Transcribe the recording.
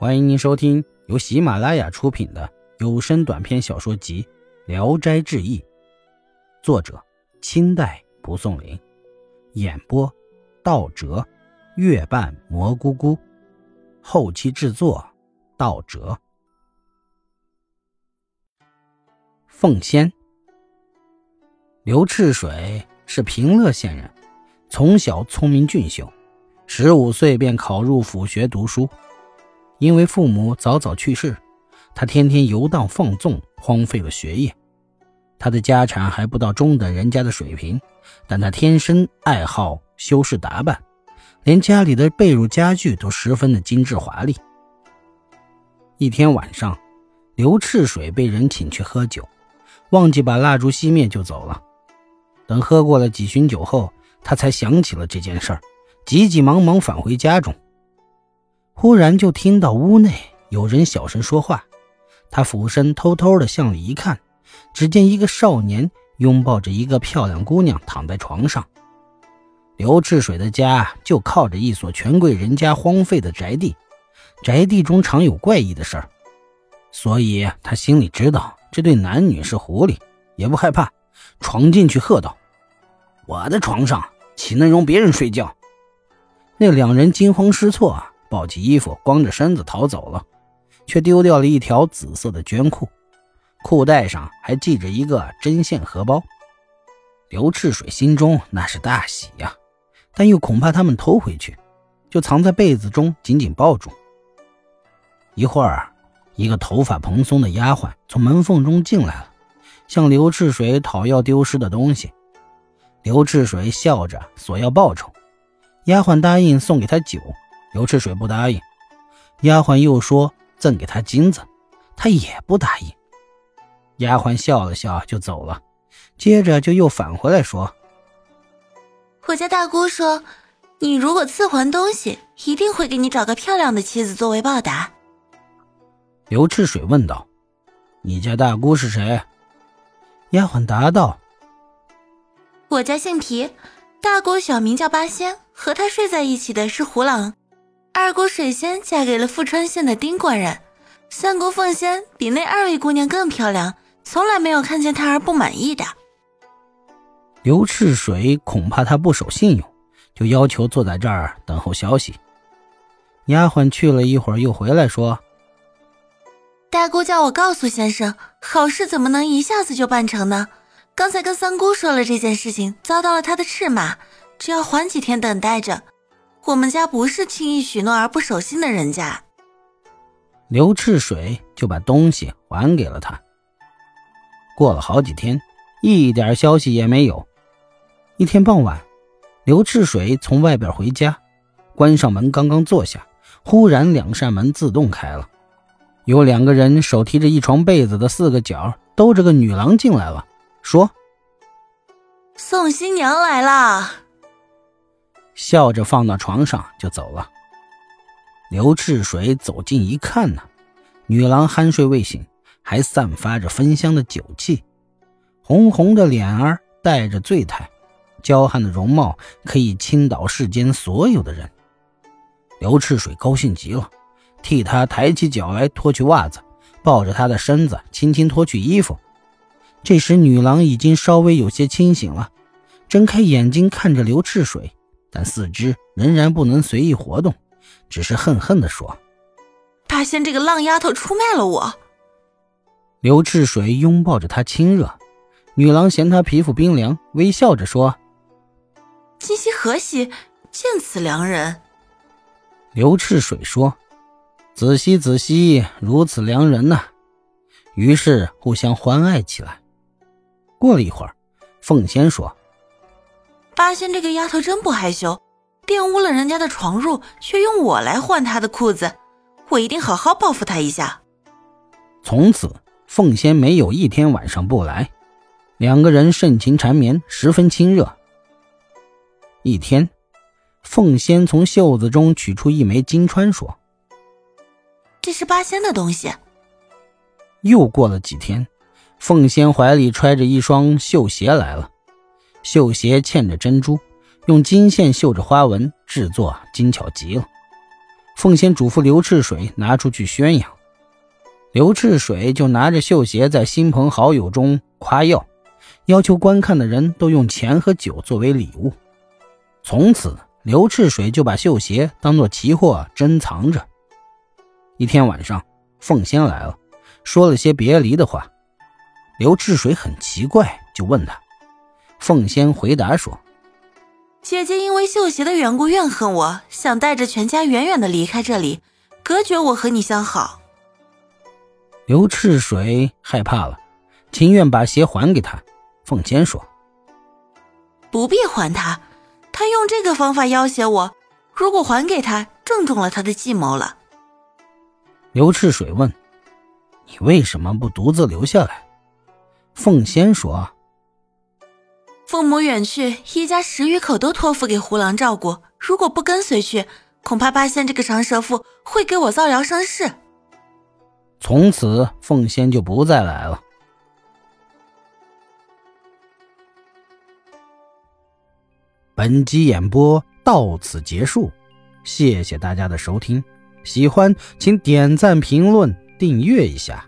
欢迎您收听由喜马拉雅出品的有声短篇小说集《聊斋志异》，作者清代蒲松龄，演播道哲、月半蘑菇菇，后期制作道哲。凤仙，刘赤水是平乐县人，从小聪明俊秀，十五岁便考入府学读书。因为父母早早去世，他天天游荡放纵，荒废了学业。他的家产还不到中等人家的水平，但他天生爱好修饰打扮，连家里的被褥家具都十分的精致华丽。一天晚上，刘赤水被人请去喝酒，忘记把蜡烛熄灭就走了。等喝过了几巡酒后，他才想起了这件事儿，急急忙忙返回家中。忽然就听到屋内有人小声说话，他俯身偷偷的向里一看，只见一个少年拥抱着一个漂亮姑娘躺在床上。刘赤水的家就靠着一所权贵人家荒废的宅地，宅地中常有怪异的事儿，所以他心里知道这对男女是狐狸，也不害怕，闯进去喝道：“我的床上岂能容别人睡觉？”那两人惊慌失措啊。抱起衣服，光着身子逃走了，却丢掉了一条紫色的绢裤，裤带上还系着一个针线荷包。刘赤水心中那是大喜呀，但又恐怕他们偷回去，就藏在被子中紧紧抱住。一会儿，一个头发蓬松的丫鬟从门缝中进来了，向刘赤水讨要丢失的东西。刘赤水笑着索要报酬，丫鬟答应送给他酒。刘赤水不答应，丫鬟又说赠给他金子，他也不答应。丫鬟笑了笑就走了，接着就又返回来说：“我家大姑说，你如果赐还东西，一定会给你找个漂亮的妻子作为报答。”刘赤水问道：“你家大姑是谁？”丫鬟答道：“我家姓皮，大姑小名叫八仙，和她睡在一起的是胡郎。”二姑水仙嫁给了富川县的丁官人，三姑凤仙比那二位姑娘更漂亮，从来没有看见她而不满意的。刘赤水恐怕他不守信用，就要求坐在这儿等候消息。丫鬟去了一会儿，又回来说：“大姑叫我告诉先生，好事怎么能一下子就办成呢？刚才跟三姑说了这件事情，遭到了她的斥骂，只要缓几天等待着。”我们家不是轻易许诺而不守信的人家。刘赤水就把东西还给了他。过了好几天，一点消息也没有。一天傍晚，刘赤水从外边回家，关上门，刚刚坐下，忽然两扇门自动开了，有两个人手提着一床被子的四个角，兜着个女郎进来了，说：“送新娘来了。”笑着放到床上就走了。刘赤水走近一看呢，女郎酣睡未醒，还散发着芬香的酒气，红红的脸儿带着醉态，娇憨的容貌可以倾倒世间所有的人。刘赤水高兴极了，替她抬起脚来脱去袜子，抱着她的身子轻轻脱去衣服。这时女郎已经稍微有些清醒了，睁开眼睛看着刘赤水。但四肢仍然不能随意活动，只是恨恨地说：“八仙这个浪丫头出卖了我。”刘赤水拥抱着她亲热，女郎嫌他皮肤冰凉，微笑着说：“今夕何夕，见此良人？”刘赤水说：“子兮子兮，如此良人呐。”于是互相欢爱起来。过了一会儿，凤仙说。八仙这个丫头真不害羞，玷污了人家的床褥，却用我来换她的裤子，我一定好好报复她一下。从此，凤仙没有一天晚上不来，两个人盛情缠绵，十分亲热。一天，凤仙从袖子中取出一枚金钏，说：“这是八仙的东西。”又过了几天，凤仙怀里揣着一双绣鞋来了。绣鞋嵌着珍珠，用金线绣着花纹，制作精巧极了。凤仙嘱咐刘赤水拿出去宣扬，刘赤水就拿着绣鞋在亲朋好友中夸耀，要求观看的人都用钱和酒作为礼物。从此，刘赤水就把绣鞋当做奇货珍藏着。一天晚上，凤仙来了，说了些别离的话。刘赤水很奇怪，就问他。凤仙回答说。姐姐因为绣鞋的缘故怨恨我，想带着全家远远的离开这里，隔绝我和你相好。刘赤水害怕了，情愿把鞋还给他。凤仙说：“不必还他，他用这个方法要挟我，如果还给他，正中了他的计谋了。”刘赤水问：“你为什么不独自留下来？”凤仙说。父母远去，一家十余口都托付给胡狼照顾。如果不跟随去，恐怕八仙这个长舌妇会给我造谣生事。从此，凤仙就不再来了。本集演播到此结束，谢谢大家的收听。喜欢请点赞、评论、订阅一下。